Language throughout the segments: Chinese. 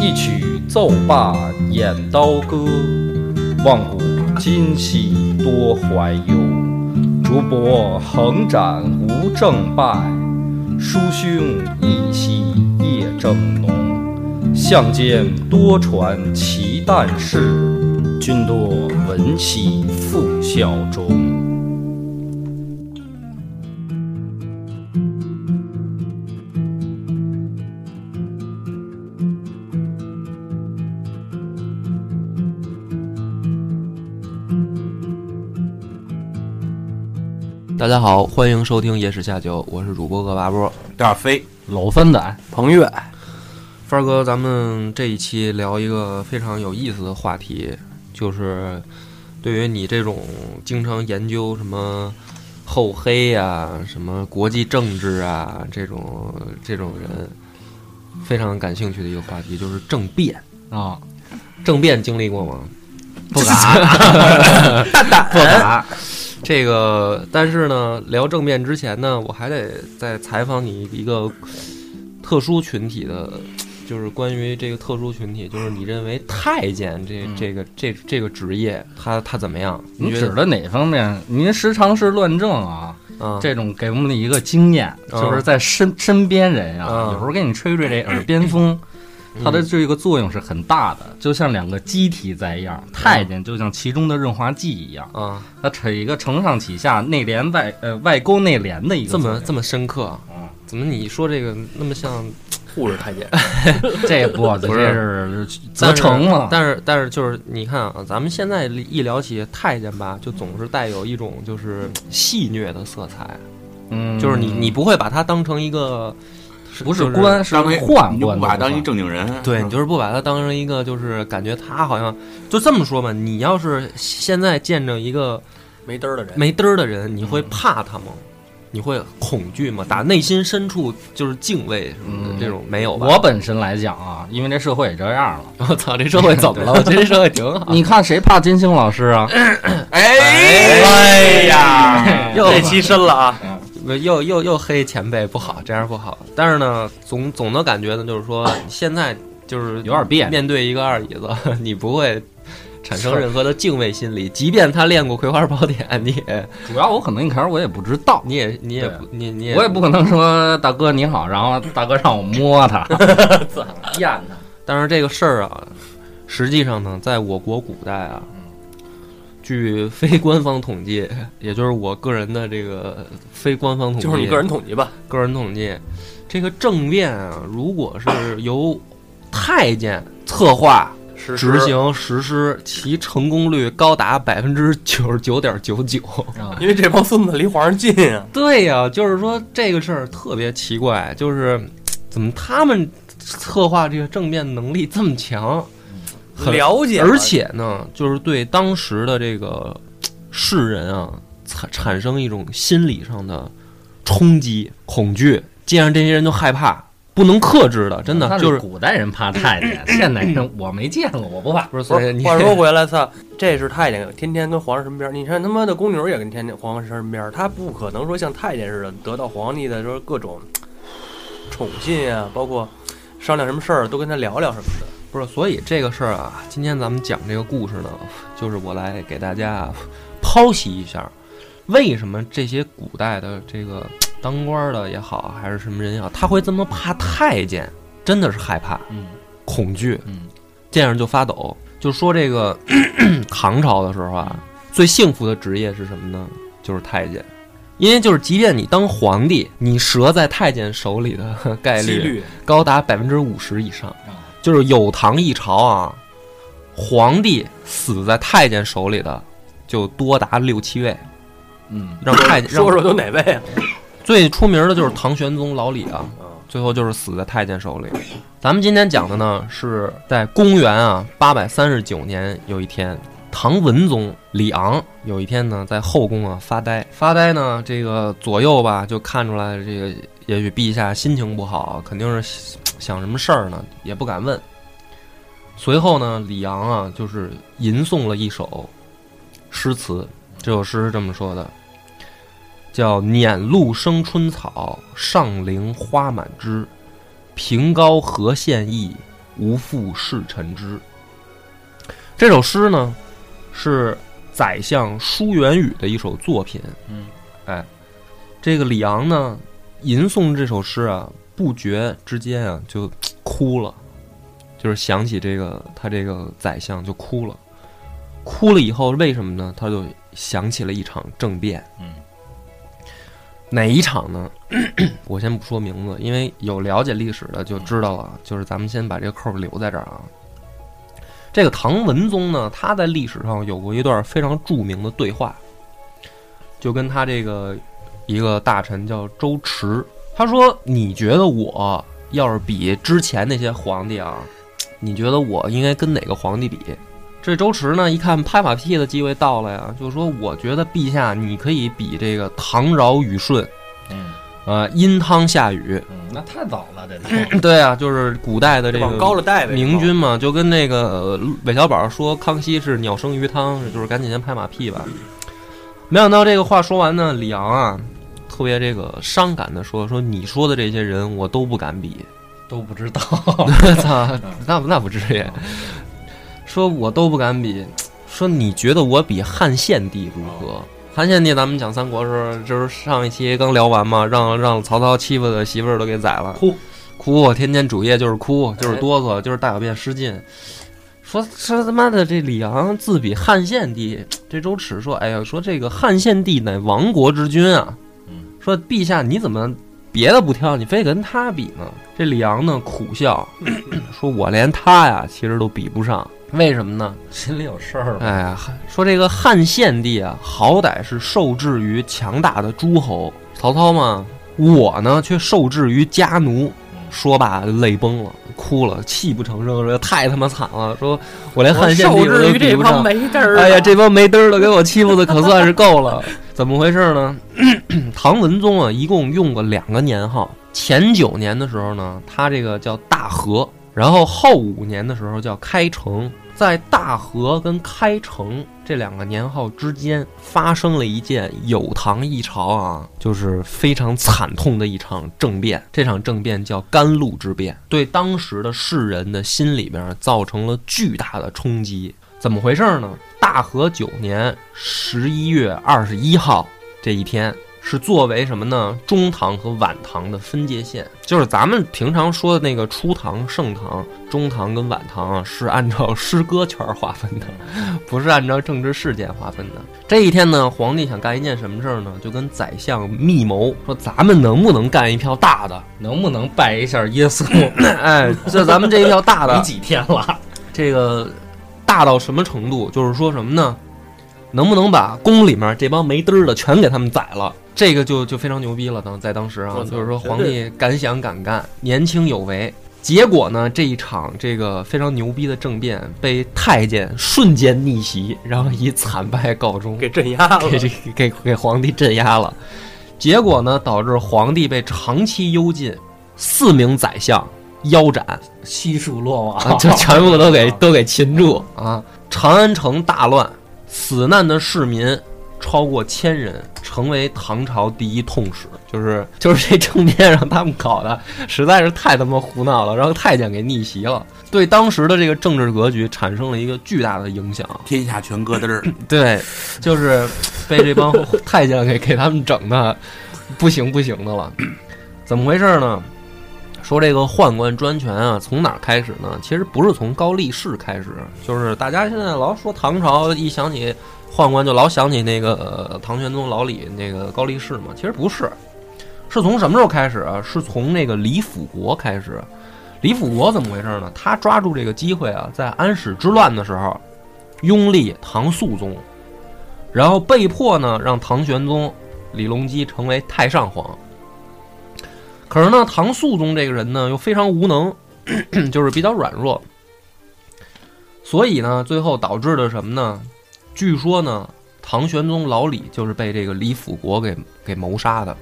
一曲奏罢演刀歌，望古今兮多怀忧。竹帛横展无正败，书兄一夕夜正浓。相间多传奇诞事，君多闻兮复效忠。大家好，欢迎收听《野史下酒》，我是主播恶八波。大飞、老三仔、彭越，帆儿哥，咱们这一期聊一个非常有意思的话题，就是对于你这种经常研究什么厚黑呀、什么国际政治啊这种这种人，非常感兴趣的一个话题，就是政变。啊，政变经历过吗？不敢，大胆 不敢。这个，但是呢，聊政变之前呢，我还得再采访你一个特殊群体的，就是关于这个特殊群体，就是你认为太监这嗯这个这这个职业，他他怎么样？你指的哪方面？您时常是乱政啊，啊？这种给我们的一个经验，嗯就是在身身边人啊，嗯有时候给你吹吹这耳边风，它的这个作用是很大的，就像两个机体在一样，太监就像其中的润滑剂一样，啊，它扯一个承上启下、内连外呃外勾内连的一个这么这么深刻，啊怎么你说这个那么像 护士太监，这不这不是是责成嘛？但是但是就是你看啊，咱们现在一聊起太监吧，就总是带有一种就是戏谑的色彩，嗯，就是你你不会把它当成一个。不是就是官，是当宦官不把他当一正经人，对嗯你就是不把他当成一个，就是感觉他好像就这么说吧。你要是现在见着一个没嘚儿的人，没嘚儿的人，你会怕他吗？你会恐惧吗？打内心深处就是敬畏什么的，嗯这种没有吧？我本身来讲啊，因为这社会也这样了。我操，这社会怎么了？我觉得这社会挺好。你看谁怕金星老师啊？哎呀，又这期深了啊！又又又黑前辈，不好，这样不好。但是呢，总总的感觉呢，就是说现在就是有点别扭面对一个二椅子，你不会产生任何的敬畏心理，即便他练过《葵花宝典》，你也主要我可能一开始我也不知道，你也你也不你你也我也不可能说大哥你好，然后大哥让我摸他，验他。但是这个事儿啊，实际上呢，在我国古代啊，据非官方统计，也就是我个人的这个非官方统计，就是你个人统计吧，个人统计，这个政变啊，如果是由太监策划、实执行、实施，其成功率高达百分之九十九点九九。因为这帮孙子离皇上近啊。对呀、就是说这个事儿特别奇怪，就是怎么他们策划这个政变能力这么强？很了解吧，而且呢，就是对当时的这个世人啊，产产生一种心理上的冲击、恐惧，既然这些人都害怕，不能克制的，真的就是古代人怕太监，现代人我没见过，我不怕。不是。所以你话说回来，操，这是太监，天天跟皇上身边。你看他妈的宫女也跟天天皇上身边，他不可能说像太监似的得到皇帝的说各种宠信啊，包括商量什么事儿都跟他聊聊什么的。不是，所以这个事儿啊，今天咱们讲这个故事呢，就是我来给大家啊剖析一下，为什么这些古代的这个当官的也好，还是什么人也好，他会这么怕太监，真的是害怕、嗯恐惧，嗯，见着就发抖。就说这个 唐朝的时候啊，最幸福的职业是什么呢？就是太监。因为就是，即便你当皇帝，你折在太监手里的概率高达百分之五十以上。啊就是有唐一朝啊，皇帝死在太监手里的就多达六七位，嗯，让太监让说说有哪位啊？最出名的就是唐玄宗老李啊，最后就是死在太监手里。咱们今天讲的呢，是在公元啊八百三十九年有一天，唐文宗李昂有一天呢在后宫啊发呆，发呆呢这个左右吧就看出来这个也许陛下心情不好，肯定是想什么事儿呢，也不敢问。随后呢，李昂啊就是吟诵了一首诗词，这首诗是这么说的。叫辇路生春草，上林花满枝。平高何献意，无复是尘枝。这首诗呢，是宰相舒元宇的一首作品。嗯，哎，这个李昂呢，吟诵这首诗啊，不觉之间啊，就 哭了，就是想起这个他这个宰相就哭了。哭了以后，为什么呢？他就想起了一场政变。嗯。哪一场呢？我先不说名字，因为有了解历史的就知道了。就是咱们先把这个扣留在这儿啊。这个唐文宗呢，他在历史上有过一段非常著名的对话，就跟他这个一个大臣叫周驰，他说：“你觉得我要是比之前那些皇帝啊，你觉得我应该跟哪个皇帝比？”这周驰呢，一看拍马屁的机会到了呀，就说：“我觉得陛下，你可以比这个唐尧禹舜，嗯，呃，殷汤夏禹，嗯，那太早了，这 对啊，就是古代的这个明君嘛，就跟那个韦小宝说康熙是鸟生鱼汤，就是赶紧先拍马屁吧。没想到这个话说完呢，李昂啊，特别这个伤感的说：“说你说的这些人，我都不敢比，都不知道。操，那那不至于。”说我都不敢比，说你觉得我比汉献帝如何？汉献帝咱们讲三国时候，就是上一期刚聊完嘛，让让曹操欺负的媳妇儿都给宰了，哭哭，天天主页就是哭，就是哆嗦，就是大小便失禁。说说他妈的这李昂自比汉献帝，这周尺说，哎呀，说这个汉献帝乃亡国之君啊，说陛下你怎么别的不挑，你非跟他比呢？这李昂呢苦笑，说我连他呀其实都比不上。为什么呢？心里有事儿。哎呀，说这个汉献帝啊，好歹是受制于强大的诸侯曹操嘛，我呢却受制于家奴。说罢泪崩了，哭了，泣不成声，说太他妈惨了，说我连汉献帝都比不上。哎呀，这帮没嘚儿的给我欺负的可算是够了。怎么回事呢？唐文宗啊，一共用过两个年号，前九年的时候呢，他这个叫大和，然后后五年的时候叫开城。在大和跟开城这两个年号之间，发生了一件有唐一朝啊，就是非常惨痛的一场政变。这场政变叫甘露之变，对当时的世人的心里边造成了巨大的冲击。怎么回事呢？大和九年十一月二十一号这一天。是作为什么呢？中唐和晚唐的分界线，就是咱们平常说的那个初唐、盛唐、中唐跟晚唐啊，是按照诗歌圈划分的，不是按照政治事件划分的。这一天呢，皇帝想干一件什么事儿呢？就跟宰相密谋，说咱们能不能干一票大的？能不能拜一下耶稣？哎，这咱们这一票大的，没几天了。这个大到什么程度？就是说什么呢？能不能把宫里面这帮没嘚儿的全给他们宰了？这个就就非常牛逼了，当在当时啊，就是说皇帝敢想敢干，年轻有为。结果呢，这一场这个非常牛逼的政变被太监瞬间逆袭，然后以惨败告终，给镇压了，给给给皇帝镇压了。结果呢，导致皇帝被长期幽禁，四名宰相腰斩，悉数落网，就全部都给都给擒住啊！长安城大乱，死难的市民。超过千人，成为唐朝第一痛史。就是 就是这政变让他们搞的实在是太他妈胡闹了，让太监给逆袭了，对当时的这个政治格局产生了一个巨大的影响。天下全咯噔儿，对，就是被这帮 太监给给他们整的不行不行的了。怎么回事呢？说这个宦官专权啊，从哪开始呢？其实不是从高力士开始，就是大家现在老说唐朝，一想起。宦官就老想起那个唐玄宗老李那个高力士嘛，其实不是，是从什么时候开始啊？是从那个李辅国开始。李辅国怎么回事呢？他抓住这个机会啊，在安史之乱的时候，拥立唐肃宗，然后被迫呢让唐玄宗李隆基成为太上皇。可是呢，唐肃宗这个人呢又非常无能，就是比较软弱，所以呢，最后导致的什么呢？据说呢，唐玄宗老李就是被这个李辅国给给谋杀的。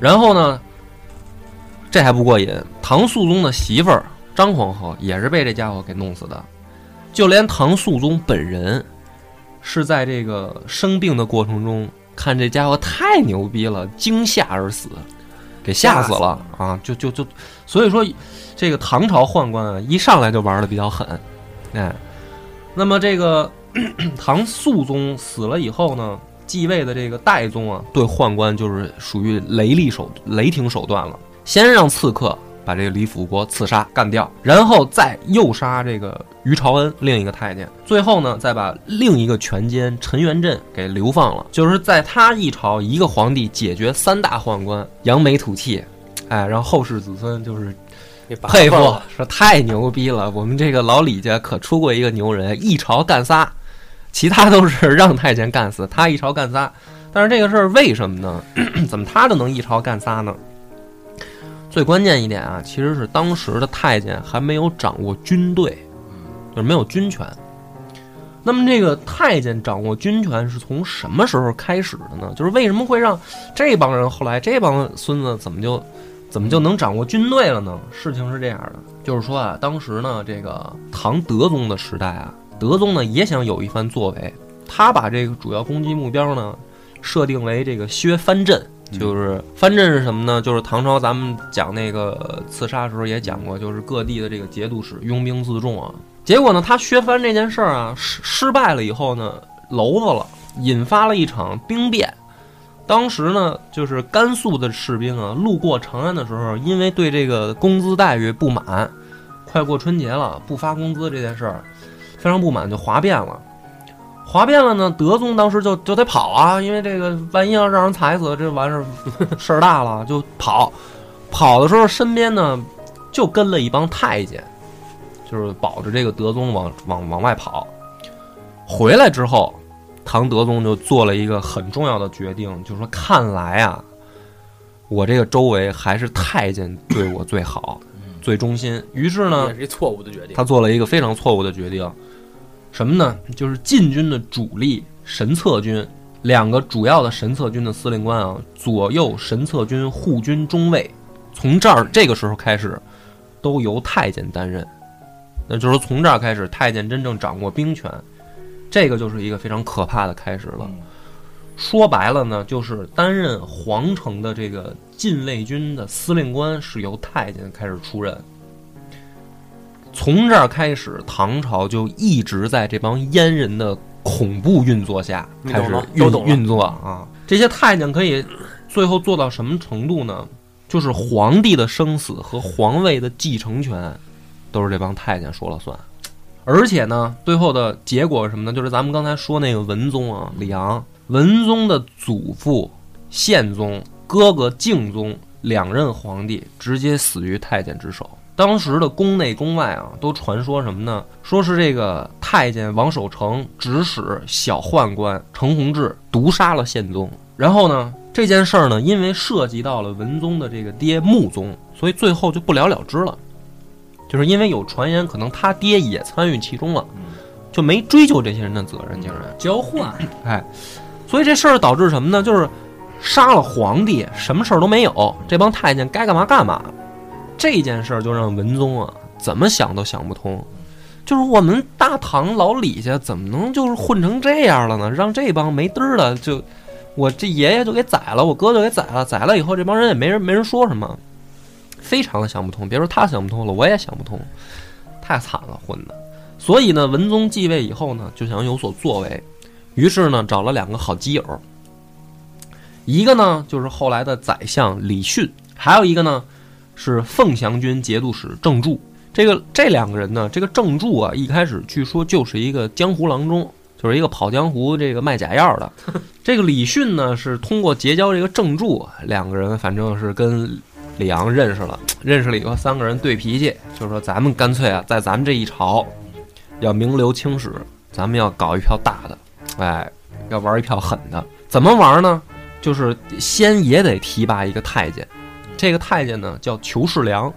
然后呢，这还不过瘾，唐肃宗的媳妇儿张皇后也是被这家伙给弄死的。就连唐肃宗本人，是在这个生病的过程中，看这家伙太牛逼了，惊吓而死，给吓死了啊！就就就，所以说，这个唐朝宦官啊，一上来就玩的比较狠，哎，那么这个 唐肃宗死了以后呢，继位的这个代宗啊，对宦官就是属于雷厉手雷霆手段了，先让刺客。把这个李辅国刺杀干掉，然后再诱杀这个于朝恩另一个太监，最后呢，再把另一个权奸陈元振给流放了。就是在他一朝一个皇帝解决三大宦官，扬眉吐气，哎，让后世子孙就是佩服，说太牛逼了。我们这个老李家可出过一个牛人，一朝干仨，其他都是 让太监干死，他一朝干仨。但是这个事儿为什么呢？怎么他就能一朝干仨呢？最关键一点啊，其实是当时的太监还没有掌握军队，就是没有军权。那么这个太监掌握军权是从什么时候开始的呢？就是为什么会让这帮人后来这帮孙子怎么就怎么就能掌握军队了呢？事情是这样的，就是说啊，当时呢，这个唐德宗的时代啊，德宗呢也想有一番作为，他把这个主要攻击目标呢设定为这个削藩镇。就是藩镇是什么呢？就是唐朝咱们讲那个刺杀的时候也讲过，就是各地的这个节度使拥兵自重啊。结果呢，他削藩这件事儿啊失失败了以后呢，娄子了，引发了一场兵变。当时呢，就是甘肃的士兵啊，路过长安的时候，因为对这个工资待遇不满，快过春节了不发工资这件事儿非常不满，就哗变了。哗变了呢，德宗当时就就得跑啊，因为这个万一要让人踩死，这完事儿 事儿大了，就跑。跑的时候身边呢就跟了一帮太监，就是保着这个德宗往往往外跑。回来之后，唐德宗就做了一个很重要的决定，就是说看来啊，我这个周围还是太监对我最好，最忠心。于是呢，也是错误的决定。他做了一个非常错误的决定。什么呢？就是禁军的主力神策军，两个主要的神策军的司令官啊，左右神策军护军中尉，从这儿这个时候开始，都由太监担任。那就是从这儿开始，太监真正掌握兵权，这个就是一个非常可怕的开始了。说白了呢，就是担任皇城的这个禁卫军的司令官是由太监开始出任。从这儿开始，唐朝就一直在这帮阉人的恐怖运作下开始运运作啊！这些太监可以最后做到什么程度呢？就是皇帝的生死和皇位的继承权都是这帮太监说了算。而且呢，最后的结果是什么呢？就是咱们刚才说那个文宗啊，李昂，文宗的祖父宪宗、哥哥敬宗两任皇帝直接死于太监之手。当时的宫内宫外啊，都传说什么呢？说是这个太监王守成指使小宦官程弘志毒杀了宪宗。然后呢，这件事儿呢，因为涉及到了文宗的这个爹穆宗，所以最后就不了了之了。就是因为有传言，可能他爹也参与其中了，就没追究这些人的责任，竟然交换。哎，所以这事儿导致什么呢？就是杀了皇帝，什么事儿都没有，这帮太监该干嘛干嘛。这件事儿就让文宗啊怎么想都想不通，就是我们大唐老李家怎么能就是混成这样了呢？让这帮没嘚儿的就我这爷爷就给宰了，我哥就给宰了，宰了以后这帮人也没人没人说什么，非常的想不通。别说他想不通了，我也想不通，太惨了混的。所以呢，文宗继位以后呢，就想有所作为，于是呢找了两个好基友，一个呢就是后来的宰相李训，还有一个呢。是凤翔军节度使郑注，这个这两个人呢，这个郑注啊，一开始据说就是一个江湖郎中，就是一个跑江湖这个卖假药的。这个李训呢，是通过结交这个郑注，两个人反正是跟李昂认识了，认识了以后，三个人对脾气，就是说咱们干脆啊，在咱们这一朝要名留青史，咱们要搞一票大的，哎，要玩一票狠的。怎么玩呢？就是先也得提拔一个太监。这个太监呢叫裘世良，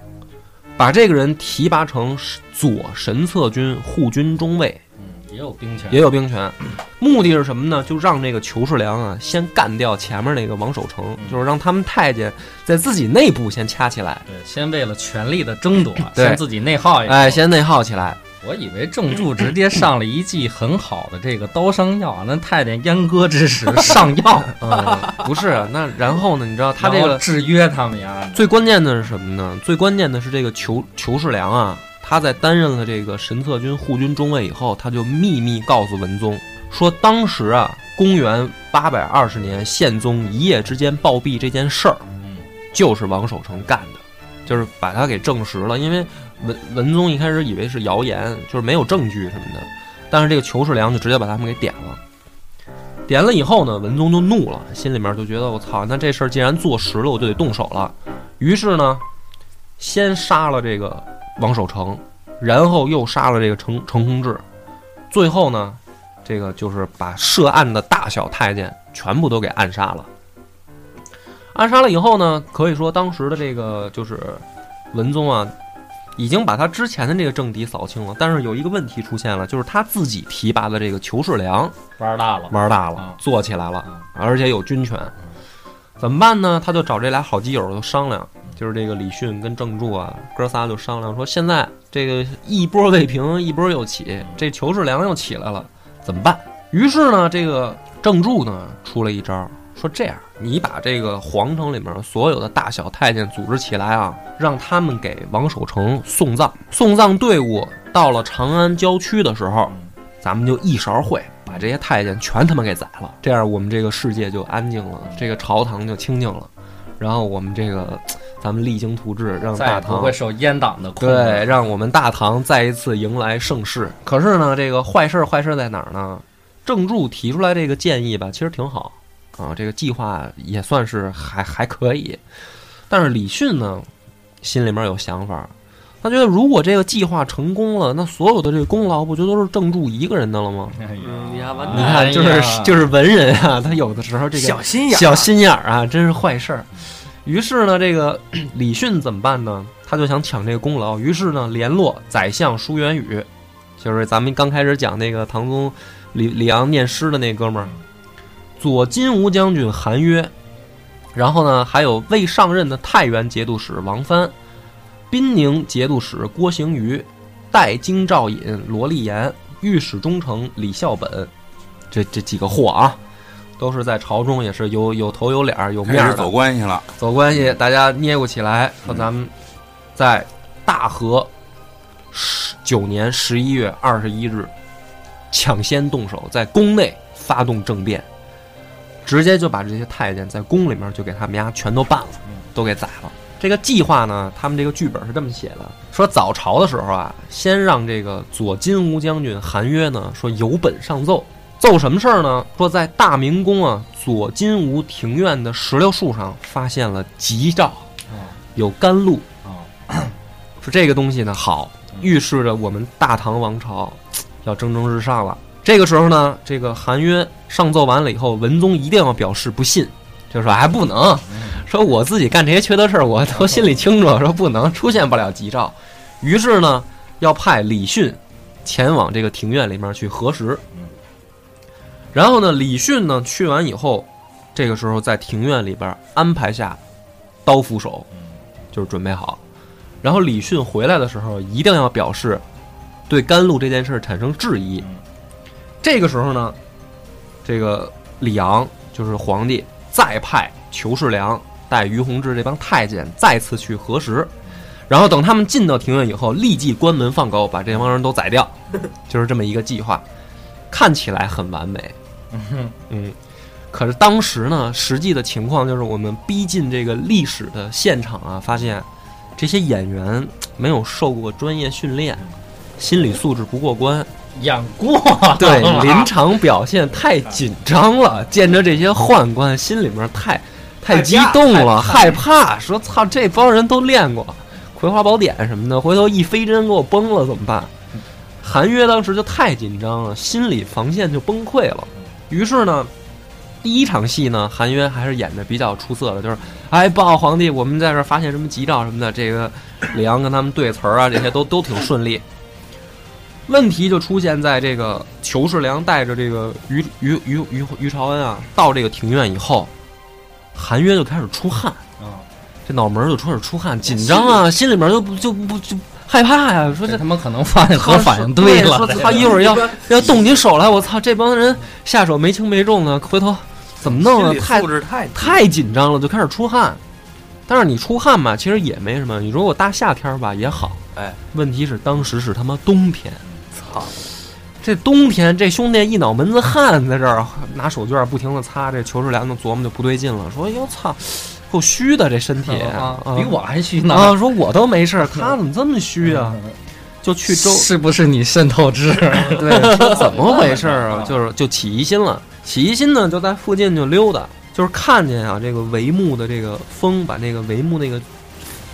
把这个人提拔成左神策军护军中尉，嗯，也有兵权，也有兵权。目的是什么呢？就让这个裘世良啊先干掉前面那个王守成，就是让他们太监在自己内部先掐起来，对，先为了权力的争夺，对先自己内耗一下。哎，先内耗起来。我以为郑注直接上了一剂很好的这个刀伤药，那太监阉割之时 上药，嗯，不是，那然后呢？你知道他这个制约他们呀。最关键的是什么呢？最关键的是这个裘裘世良啊，他在担任了这个神策军护军中尉以后，他就秘密告诉文宗说，当时啊，公元八百二十年，宪宗一夜之间暴毙这件事儿，嗯就是王守成干的，就是把他给证实了。因为文文宗一开始以为是谣言，就是没有证据什么的，但是这个裘世良就直接把他们给点了。点了以后呢，文宗就怒了，心里面就觉得我操，那这事儿既然坐实了，我就得动手了。于是呢，先杀了这个王守成，然后又杀了这个程程弘志，最后呢，这个就是把涉案的大小太监全部都给暗杀了。暗杀了以后呢，可以说当时的这个就是文宗啊，已经把他之前的这个政敌扫清了。但是有一个问题出现了，就是他自己提拔的这个裘世良玩大了，玩大了啊，做起来了啊，而且有军权，怎么办呢？他就找这俩好基友就商量，就是这个李迅跟郑注啊，哥仨就商量说，现在这个一波未平，一波又起，这裘世良又起来了，怎么办？于是呢，这个郑注呢出了一招，说这样，你把这个皇城里面所有的大小太监组织起来啊，让他们给王守成送葬。送葬队伍到了长安郊区的时候，咱们就一勺烩把这些太监全他妈给宰了，这样我们这个世界就安静了，这个朝堂就清静了，然后我们这个咱们励精图治，让大唐不会受阉党的控制。对，让我们大唐再一次迎来盛世。可是呢，这个坏事儿坏事儿在哪儿呢？郑注提出来这个建议吧，其实挺好啊，这个计划也算是还还可以。但是李迅呢，心里面有想法，他觉得如果这个计划成功了，那所有的这个功劳不就都是郑注一个人的了吗？你看你看，就是哎就是文人啊，他有的时候这个小心眼儿，小心眼儿啊，真是坏事儿。于是呢，这个 李迅怎么办呢？他就想抢这个功劳，于是呢，联络宰相舒元宇，就是咱们刚开始讲那个唐宗李李昂念诗的那哥们儿，左金吾将军韩约，然后呢，还有未上任的太原节度使王藩，滨宁节度使郭行瑜，代京兆尹罗立言，御史中丞李孝本，这这几个货啊，都是在朝中也是有有头有脸儿有面儿走关系了。走关系，大家捏过起来，说咱们在大和十九年十一月二十一日抢先动手，在宫内发动政变，直接就把这些太监在宫里面就给他们家全都办了，都给宰了。这个计划呢，他们这个剧本是这么写的：说早朝的时候啊，先让这个左金吾将军韩约呢说有本上奏，奏什么事儿呢？说在大明宫啊左金吾庭院的石榴树上发现了吉兆，有甘露。啊，说这个东西呢好，预示着我们大唐王朝要蒸蒸日上了。这个时候呢，这个韩约上奏完了以后，文宗一定要表示不信，就说还不能，说我自己干这些缺德事儿，我都心里清楚，说不能出现不了吉兆。于是呢，要派李迅前往这个庭院里面去核实。然后呢，李迅呢去完以后，这个时候在庭院里边安排下刀斧手，就是准备好。然后李迅回来的时候，一定要表示对甘露这件事产生质疑。这个时候呢，这个李昂就是皇帝，再派裘世良带于洪志这帮太监再次去核实。然后等他们进到庭院以后，立即关门放狗，把这帮人都宰掉，就是这么一个计划，看起来很完美。嗯，可是当时呢，实际的情况就是我们逼近这个历史的现场啊，发现这些演员没有受过专业训练，心理素质不过关，演过对 临场表现太紧张了，见着这些宦官，心里面太太激动了，害怕，说操，这帮人都练过《葵花宝典》什么的，回头一飞针给我崩了怎么办？韩约当时就太紧张了，心理防线就崩溃了。于是呢，第一场戏呢，韩约还是演的比较出色的，就是哎，报告皇帝，我们在这儿发现什么吉兆什么的。这个李昂跟他们对词儿啊，这些都都挺顺利。问题就出现在这个裘世良带着这个于于于于于朝恩啊，到这个庭院以后，韩约就开始出汗啊，这脑门儿就开始出汗，紧张啊，心里面就不就不就害怕呀，说这他妈可能发现核反应堆了，他一会儿要要动起手来，我操，这帮人下手没轻没重的，回头怎么弄啊？太太紧张了，就开始出汗。但是你出汗嘛，其实也没什么。你如果大夏天儿吧也好，哎，问题是当时是他妈冬天，操，这冬天这兄弟一脑门子汗在这儿拿手绢不停的擦，这裘世良就琢磨就不对劲了，说哟操，够虚的这身体啊啊，比我还虚呢。啊，说我都没事儿，他怎么这么虚啊？就去周是不是你渗透质？对，说怎么回事啊？就是就起疑心了，起疑心呢，就在附近就溜达，就是看见啊，这个帷幕的这个风把那个帷幕那个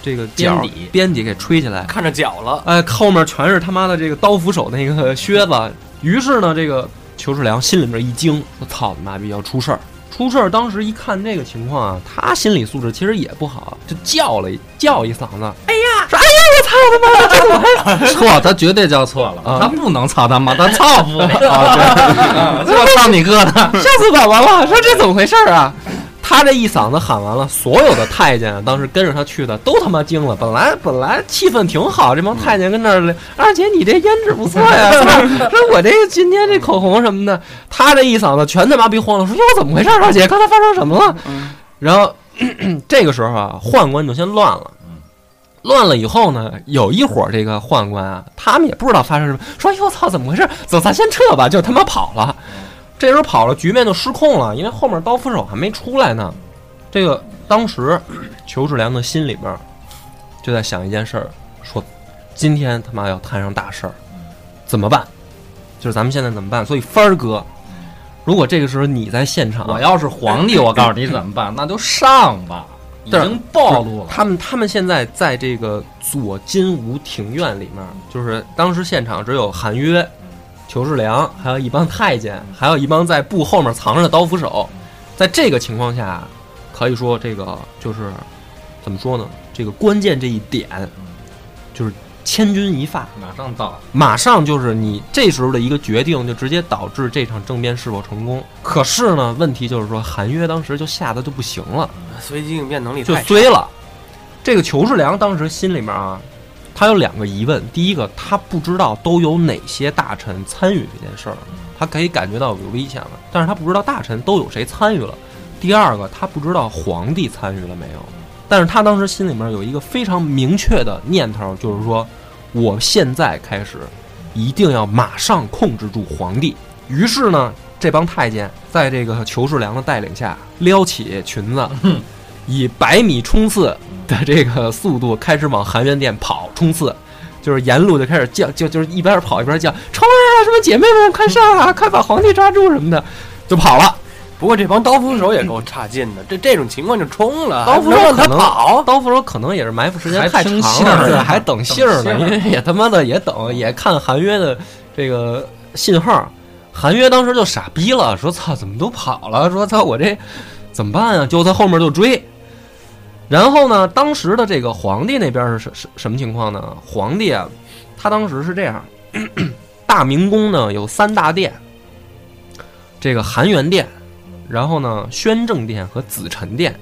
这个角边底边底给吹起来，看着脚了，哎，后面全是他妈的这个刀斧手那个靴子。于是呢，这个裘世良心里面一惊，说：“操你妈逼，要出事儿！”出事儿，当时一看这个情况啊，他心理素质其实也不好，就叫了叫一嗓子，哎呀，说哎呀，我操他妈的，这怎么回事？错，他绝对叫错了，啊他不能操他妈，他操不了，啊对，就操你哥的。吓死宝宝了！说这怎么回事儿啊？他这一嗓子喊完了，所有的太监，当时跟着他去的都他妈惊了。本来本来气氛挺好，这帮太监跟那儿，二姐你这胭脂不错呀，说 我这今天这口红什么的，他这一嗓子全他妈逼慌了，说哟怎么回事？二姐刚才发生什么了？然后 这个时候啊，宦官就先乱了。乱了以后呢，有一伙这个宦官啊，他们也不知道发生什么，说：“哟操，怎么回事？走，咱先撤吧。”就他妈跑了。这时候跑了，局面就失控了，因为后面刀斧手还没出来呢。这个当时裘志良的心里边就在想一件事儿，说：“今天他妈要摊上大事儿，怎么办？就是咱们现在怎么办？”所以帆儿哥，如果这个时候你在现场，我要是皇帝，我告诉你怎么办，那就上吧，已经暴露了。他们他们现在在这个左金吾庭院里面，就是当时现场只有韩约、裘世良，还有一帮太监，还有一帮在布后面藏着的刀斧手。在这个情况下，可以说这个就是怎么说呢？这个关键这一点就是千钧一发，马上到，马上就是你这时候的一个决定，就直接导致这场政变是否成功。可是呢，问题就是说，韩约当时就吓得就不行了。随机应变能力就太衰了。这个裘世良当时心里面啊，他有两个疑问：第一个，他不知道都有哪些大臣参与这件事儿，他可以感觉到有危险了，但是他不知道大臣都有谁参与了；第二个，他不知道皇帝参与了没有。但是他当时心里面有一个非常明确的念头，就是说，我现在开始一定要马上控制住皇帝。于是呢，这帮太监在这个裘世良的带领下，撩起裙子，以百米冲刺的这个速度开始往含元殿跑，冲刺，就是沿路就开始叫，就就是一边跑一边叫，冲啊！什么姐妹们快上啊，快把皇帝抓住什么的，就跑了。不过这帮刀斧手也够差劲的，这这种情况就冲了，刀斧手可能跑，刀斧手可能也是埋伏时间太长了，还等信儿呢，也他妈的也等，也看韩约的这个信号。韩约当时就傻逼了，说：“操，怎么都跑了？说操，我这怎么办啊？”就在后面就追。然后呢，当时的这个皇帝那边是什什什么情况呢？皇帝啊，他当时是这样，大明宫呢有三大殿，这个含元殿，然后呢宣政殿和紫宸殿。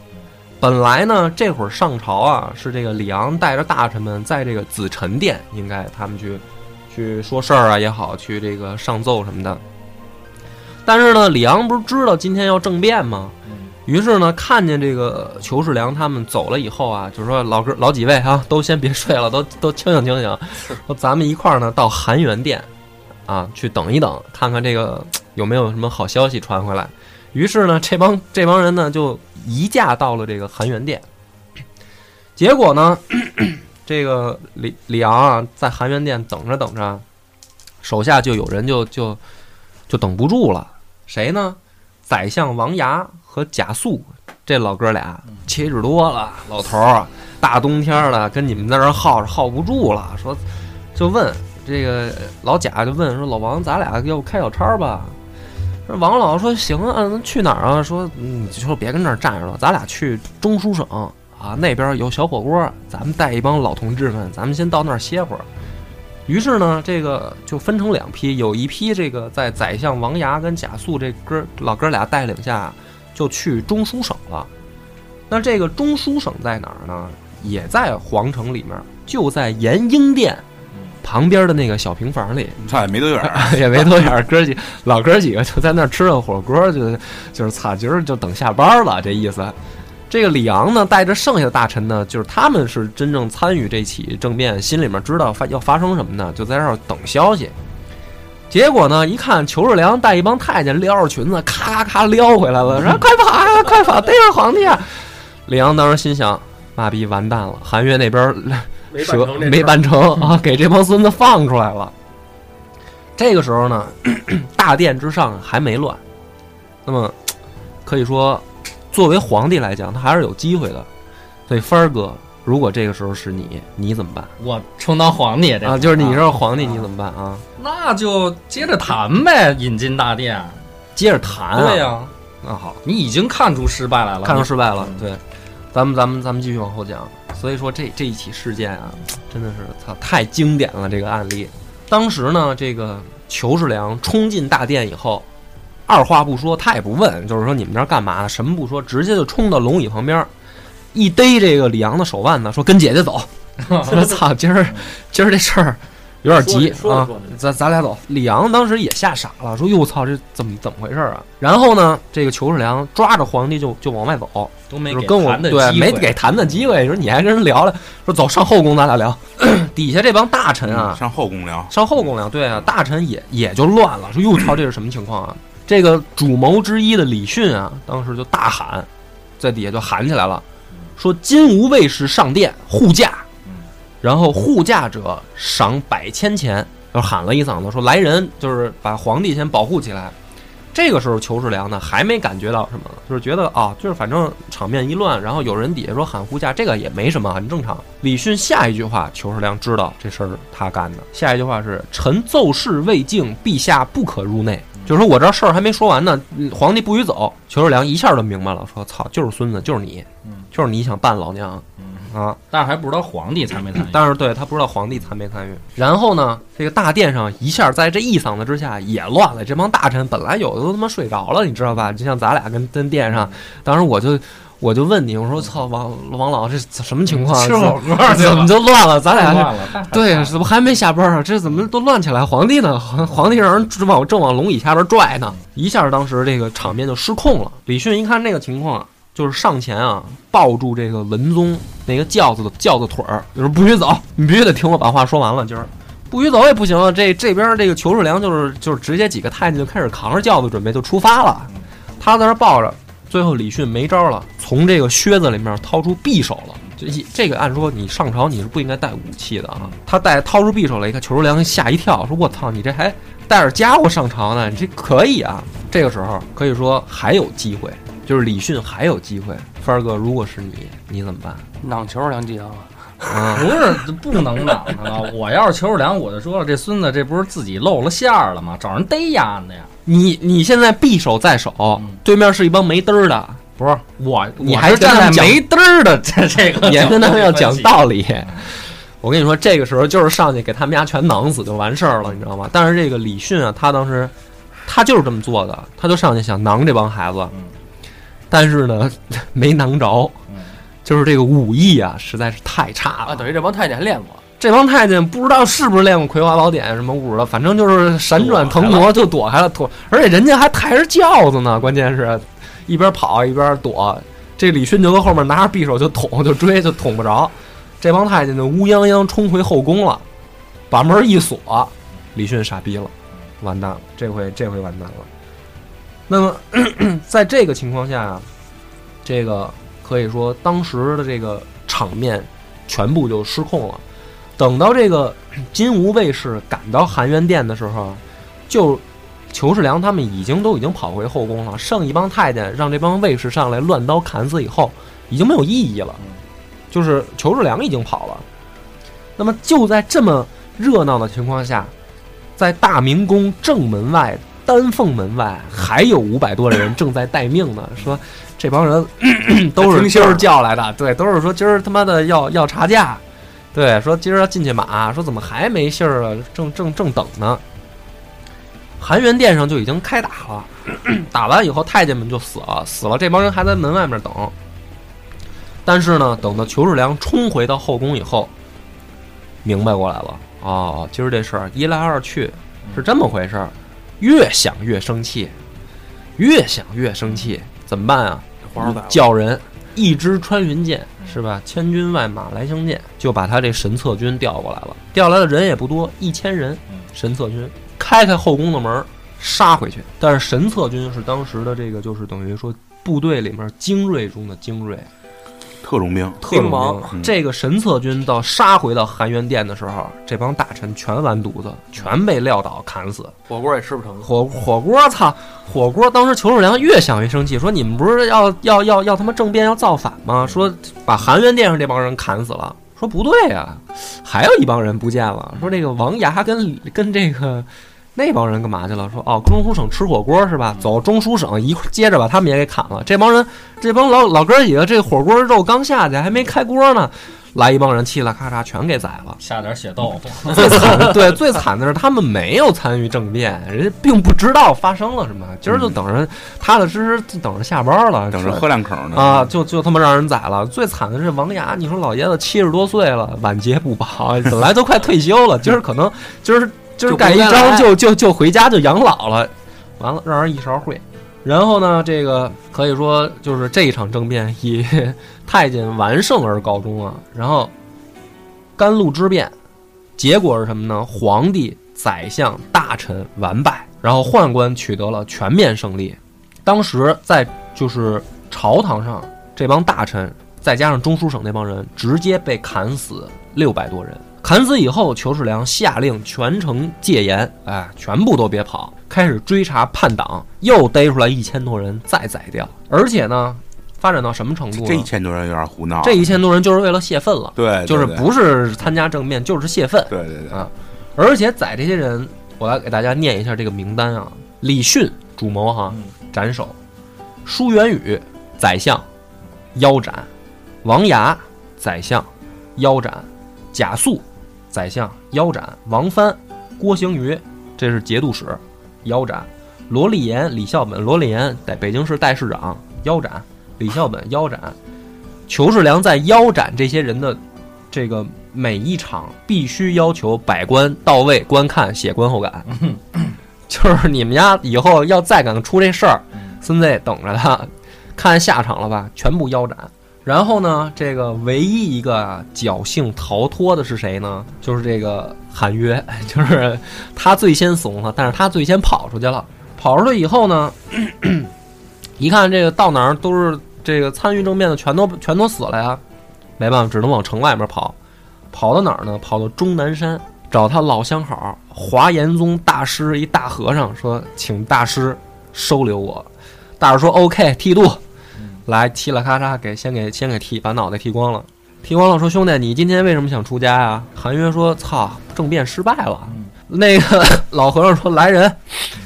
本来呢，这会儿上朝啊，是这个李昂带着大臣们在这个紫宸殿，应该他们去去说事儿啊也好，去这个上奏什么的。但是呢，李昂不是知道今天要政变吗？于是呢，看见这个裘世良他们走了以后啊，就是说老哥老几位啊，都先别睡了，都都清醒清醒，说咱们一块儿呢到含元殿啊去等一等，看看这个有没有什么好消息传回来。于是呢，这帮这帮人呢就移驾到了这个含元殿。结果呢，这个李李昂啊在含元殿等着等着，手下就有人就就就等不住了，谁呢？宰相王牙和贾素这老哥俩七十多了，老头儿，大冬天的，跟你们在这儿耗着耗不住了，说就问这个老贾就问说老王，咱俩要不开小差吧？说王老说行啊，那去哪儿啊？说你，就说别跟这儿站着了，咱俩去中书省啊，那边有小火锅，咱们带一帮老同志们，咱们先到那儿歇会儿。于是呢，这个就分成两批，有一批这个在宰相王牙跟贾素这哥老哥俩带领下，就去中书省了。那这个中书省在哪儿呢？也在皇城里面，就在延英殿旁边的那个小平房里。差也没多远儿，也没多远儿，哥几老哥几个就在那儿吃了火锅，就就是擦，今儿就等下班了，这意思。这个李昂呢，带着剩下的大臣呢，就是他们是真正参与这起政变，心里面知道发要发生什么呢，就在这儿等消息。结果呢，一看裘世良带一帮太监撩着裙子，咔咔咔撩回来了，说快跑啊，快跑，逮着皇帝啊！李昂当时心想，妈逼完蛋了，韩越那边没蛇没办成啊，给这帮孙子放出来了。这个时候呢，大殿之上还没乱，那么可以说，作为皇帝来讲，他还是有机会的。所以帆儿哥，如果这个时候是你，你怎么办我充当皇帝这啊？就是你是皇帝，你怎么办啊？那就接着谈呗，引进大殿。接着谈啊。对呀、那好，你已经看出失败来了，看出失败了嗯。对，咱们咱们咱们继续往后讲。所以说这这一起事件啊，真的是操太经典了这个案例。当时呢，这个裘世良冲进大殿以后，二话不说，他也不问，就是说你们这儿干嘛呢？什么不说，直接就冲到龙椅旁边，一逮这个李阳的手腕呢，说跟姐姐走。我操，今儿今儿这事儿有点急啊咱咱俩走。李阳当时也吓傻了，说哟操，这怎么怎么回事啊？然后呢，这个裘世良抓着皇帝就就往外走，都没给就是跟我对没给谈的机会，说你还跟人聊聊，说走上后宫咱俩聊。底下这帮大臣啊，上后宫聊，上后宫聊，对啊，大臣也也就乱了，说哟操，这是什么情况啊？这个主谋之一的李训啊，当时就大喊，在底下就喊起来了，说金吾卫士上殿护驾，然后护驾者赏百千钱，就喊了一嗓子，说来人，就是把皇帝先保护起来。这个时候，裘世良呢还没感觉到什么，就是觉得啊，就是反正场面一乱，然后有人底下说喊护驾，这个也没什么，很正常。李训下一句话，裘世良知道这事儿他干的。下一句话是：“臣奏事未竟，陛下不可入内。”就是说我这事儿还没说完呢，嗯皇帝不许走。裘世良一下就明白了，说：“操，就是孙子，就是你，就是你想办老娘啊！”但是还不知道皇帝参没参与。但是对他不知道皇帝参没参与。然后呢，这个大殿上一下在这一嗓子之下也乱了。这帮大臣本来有的都他妈睡着了，你知道吧？就像咱俩跟跟殿上，当时我就我就问你，我说操王王老这什么情况？吃火锅怎么了，就乱了？咱俩乱了，对，了怎么还没下班啊？这怎么都乱起来？皇帝呢？皇 皇帝让人正往正往龙椅下边拽呢，一下当时这个场面就失控了。李迅一看这个情况啊，就是上前啊，抱住这个文宗那个轿子的轿子腿儿，就是不许走，你必须得听我把话说完了。今儿不许走也不行啊！这这边这个裘世良就是就是直接几个太监就开始扛着轿子准备就出发了，他在那抱着。最后李迅没招了，从这个靴子里面掏出匕首了。这一这个按说你上朝你是不应该带武器的啊。他带掏出匕首来一看，裘世良吓一跳，说：“我操，你这还带着家伙上朝呢？你这可以啊！”这个时候可以说还有机会，就是李迅还有机会。帆儿哥，如果是你，你怎么办？囊球两记啊！啊，不是不能挡他了。我要是球儿梁，我就说了，这孙子这不是自己露了馅儿了吗？找人逮丫的呀！你你现在匕首在手，嗯对面是一帮没嘚儿的，不是我，你还我是站在跟他们讲没嘚儿的这 这个你还跟他们要讲。道理。我跟你说，这个时候就是上去给他们家全囊死就完事儿了，你知道吗？但是这个李迅啊，他当时他就是这么做的，他就上去想囊这帮孩子，嗯但是呢没囊着嗯，就是这个武艺啊实在是太差啊，了。等于这帮太监还练过，这帮太监不知道是不是练过《葵花宝典》什么武的，反正就是闪转腾挪就躲开了，躲，而且人家还抬着轿子呢，关键是一边跑一边躲。这李迅就搁后面拿着匕首就捅就追就捅不着，这帮太监就乌泱泱冲回后宫了，把门一锁，李迅傻逼了，完蛋了，这回这回完蛋了。那么在这个情况下啊，这个可以说当时的这个场面全部就失控了。等到这个金吾卫士赶到含元殿的时候啊，就裘世良他们已经都已经跑回后宫了，剩一帮太监让这帮卫士上来乱刀砍死以后，已经没有意义了，就是裘世良已经跑了。那么就在这么热闹的情况下，在大明宫正门外丹凤门外还有五百多人正在待命呢。说这帮人 都是今儿叫来的，对，都是说今儿他妈的要要查价，对，说今儿要进去马，说怎么还没信儿啊？正正正等呢。含元殿上就已经开打了，打完以后太监们就死了，死了，这帮人还在门外面等。但是呢，等到裘世良冲回到后宫以后，明白过来了，哦，今儿这事儿一来二去是这么回事儿，越想越生气，越想越生气，怎么办啊？叫人一支穿云箭是吧？千军万马来相见，就把他这神策军调过来了。调来的人也不多，一千人。神策军开开后宫的门杀回去。但是神策军是当时的这个，就是等于说部队里面精锐中的精锐，特种兵，特种兵王。嗯这个神策军到杀回到含元殿的时候，这帮大臣全完犊子，全被撂倒砍死。火锅也吃不成。火火锅，操！火锅当时裘世良越想越生气，说你们不是要要要要他妈政变要造反吗？说把含元殿上这帮人砍死了。说不对呀、还有一帮人不见了。说这个王牙跟跟这个那帮人干嘛去了？说哦，中书省吃火锅是吧？走中书省一块接着把他们也给砍了。这帮人这帮老老哥几个，这火锅肉刚下去还没开锅呢，来一帮人嘁啦咔嚓全给宰了。下点血豆腐，最惨的，对，最惨的是他们没有参与政变，人家并不知道发生了什么，今儿就等着踏踏实实就等着下班了，等着喝两口呢啊，就就他妈让人宰了。最惨的是王牙，你说老爷子七十多岁了，晚节不保，本来都快退休了，今儿可能今儿就是盖一章就就就回家就养老了，完了让人一勺烩。然后呢，这个可以说就是这一场政变以 太监完胜而告终啊。然后甘露之变，结果是什么呢？皇帝、宰相、大臣完败，然后宦官取得了全面胜利。当时在就是朝堂上，这帮大臣再加上中书省那帮人，直接被砍死六百多人。砍死以后，裘世良下令全城戒严，哎，全部都别跑，开始追查叛党，又逮出来一千多人，再宰掉。而且呢，发展到什么程度？这一千多人有点胡闹，这一千多人就是为了泄愤了，对，对就是不是参加政变，就是泄愤。对对对啊而且宰这些人，我来给大家念一下这个名单啊：李迅主谋哈，斩首；舒元宇宰相，腰斩；王牙宰相，腰斩；贾肃宰相，腰斩；王藩、郭行瑜，这是节度使，腰斩；罗立言、李孝本，罗立言在北京市代市长，腰斩；李孝本腰斩。裘世良在腰斩这些人的这个每一场必须要求百官到位观看，写观后感。就是你们家以后要再敢出这事儿，孙子等着他，看下场了吧，全部腰斩。然后呢，这个唯一一个啊侥幸逃脱的是谁呢？就是这个韩约，就是他最先怂了，但是他最先跑出去了。跑出去以后呢，一看这个到哪儿都是这个参与政变的，全都全都死了呀，没办法，只能往城外面跑。跑到哪儿呢？跑到终南山，找他老相好华严宗大师一大和尚，说请大师收留我。大师说 OK，剃度，来嘁啦咔嚓给先给先给剃，把脑袋剃光了。剃光了，说兄弟，你今天为什么想出家呀？韩约说：操，政变失败了。那个老和尚说：来人，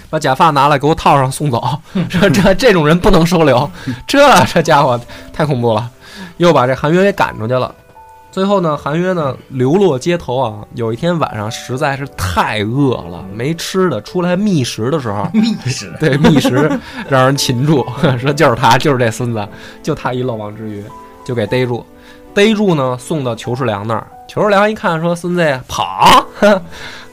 把假发拿来给我套上送走。说这这种人不能收留，这这家伙太恐怖了，又把这韩约给赶出去了。最后呢，韩约呢流落街头啊。有一天晚上实在是太饿了，没吃的，出来觅食的时候，觅食对觅食 让人擒住，说就是他，就是这孙子，就他一漏网之鱼，就给逮住。逮住呢，送到裘世良那儿。裘世良一看，说：“孙子跑，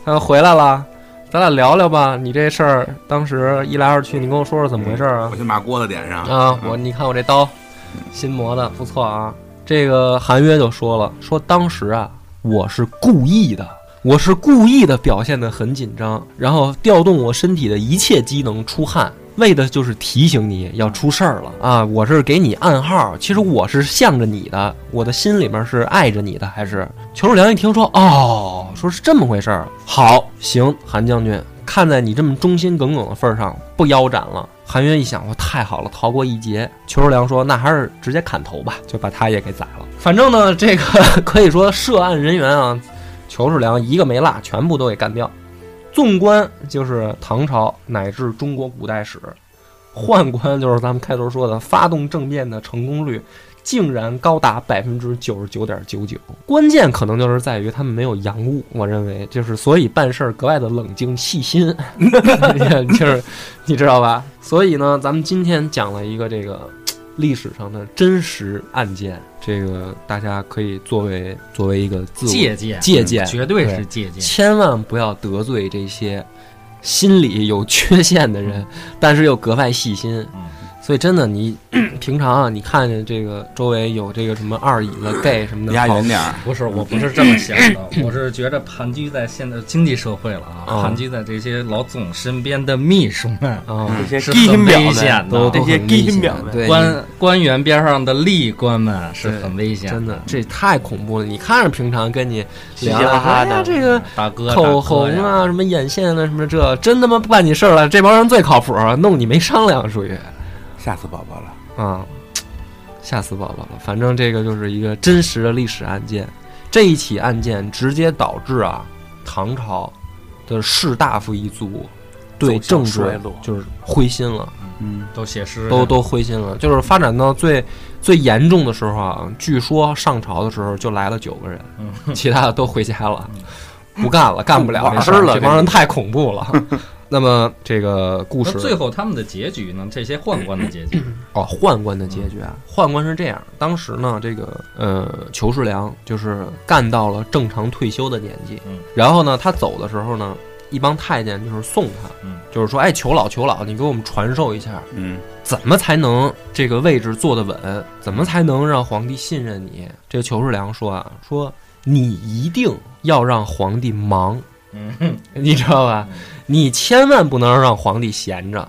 他回来了，咱俩聊聊吧。你这事儿当时一来二去，你跟我说说怎么回事啊我？先把锅子点上啊，我你看我这刀，新磨的不错啊。这个韩约就说了，说当时啊，我是故意的，我是故意的表现得很紧张，然后调动我身体的一切机能出汗，为的就是提醒你要出事儿了啊！我是给你暗号，其实我是向着你的，我的心里面是爱着你的，还是？裘世良一听说，哦，说是这么回事儿，好，行，韩将军，看在你这么忠心耿耿的份儿上，不腰斩了。韩约一想，我太好了，逃过一劫。邱世良说：“那还是直接砍头吧，就把他也给宰了。反正呢，这个 可以说涉案人员啊，邱世良一个没落，全部都给干掉。纵观就是唐朝乃至中国古代史，宦官就是咱们开头说的发动政变的成功率。竟然高达百分之九十九点九九，关键可能就是在于他们没有洋务，我认为就是所以办事儿格外的冷静细心，就是你知道吧？所以呢，咱们今天讲了一个这个历史上的真实案件，这个大家可以作为作为一个自我借鉴，借鉴，绝对对是借鉴。千万不要得罪这些心理有缺陷的人，但是又格外细心。嗯所以真的，你 平常啊，你看见这个周围有这个什么二椅子、gay 什么的，跑离家远点儿。不是，我不是这么想的，我是觉着盘踞在现在经济社会了啊，啊盘踞在这些老总身边的秘书们，啊，这些很表危险的。这些都很危险基因表对，官官员边上的吏官们是很危险真的，这太恐怖了。你看着平常跟你嘻聊嘻哈哈的哎呀这个大哥口红啊，什么眼线啊，什么这，真他妈不办你事儿了，这帮人最靠谱，弄你没商量，属于吓死宝宝了。啊，吓死宝宝了。反正这个就是一个真实的历史案件，这一起案件直接导致啊，唐朝的士大夫一族对政治就是灰心了，嗯，都写诗都都灰心了。就是发展到最最严重的时候啊，据说上朝的时候就来了九个人，嗯其他的都回家了，不干了，干不了 玩这事儿了这帮人太恐怖了。那么这个故事最后他们的结局呢？这些宦官的结局，哦，宦官的结局啊，宦官是这样，当时呢，这个呃，裘世良就是干到了正常退休的年纪，嗯，然后呢，他走的时候呢，一帮太监就是送他，嗯，就是说，哎，裘老，裘老，你给我们传授一下，嗯，怎么才能这个位置坐得稳？怎么才能让皇帝信任你？这个裘世良说啊，说你一定要让皇帝忙，嗯，你知道吧？你千万不能让皇帝闲着。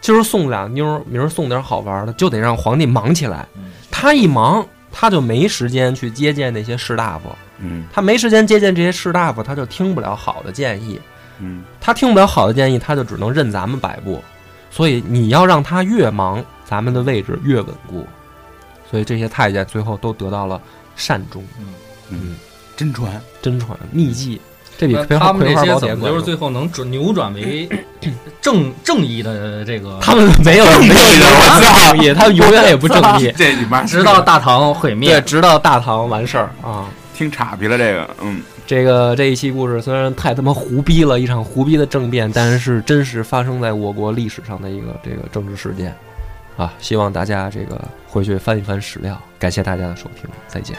今儿送俩妞儿，明儿送点好玩的，就得让皇帝忙起来嗯。他一忙，他就没时间去接见那些士大夫，嗯他没时间接见这些士大夫，他就听不了好的建议。嗯，他听不了好的建议，他就只能任咱们摆布。所以你要让他越忙，咱们的位置越稳固。所以这些太监最后都得到了善终。嗯，真传。真传秘籍，这比那《葵他们这花葵花些怎么宝典就是最后能转扭转为正正义的这个？他们没有没有正义，他们永远也不正义。这你妈直到大唐毁灭对，灭，直到大唐完事儿啊。听岔劈了这个，嗯，这个这一期故事虽然太他妈胡逼了，一场胡逼的政变，但是是真实发生在我国历史上的一个这个政治事件啊！希望大家这个回去翻一翻史料。感谢大家的收听，再见。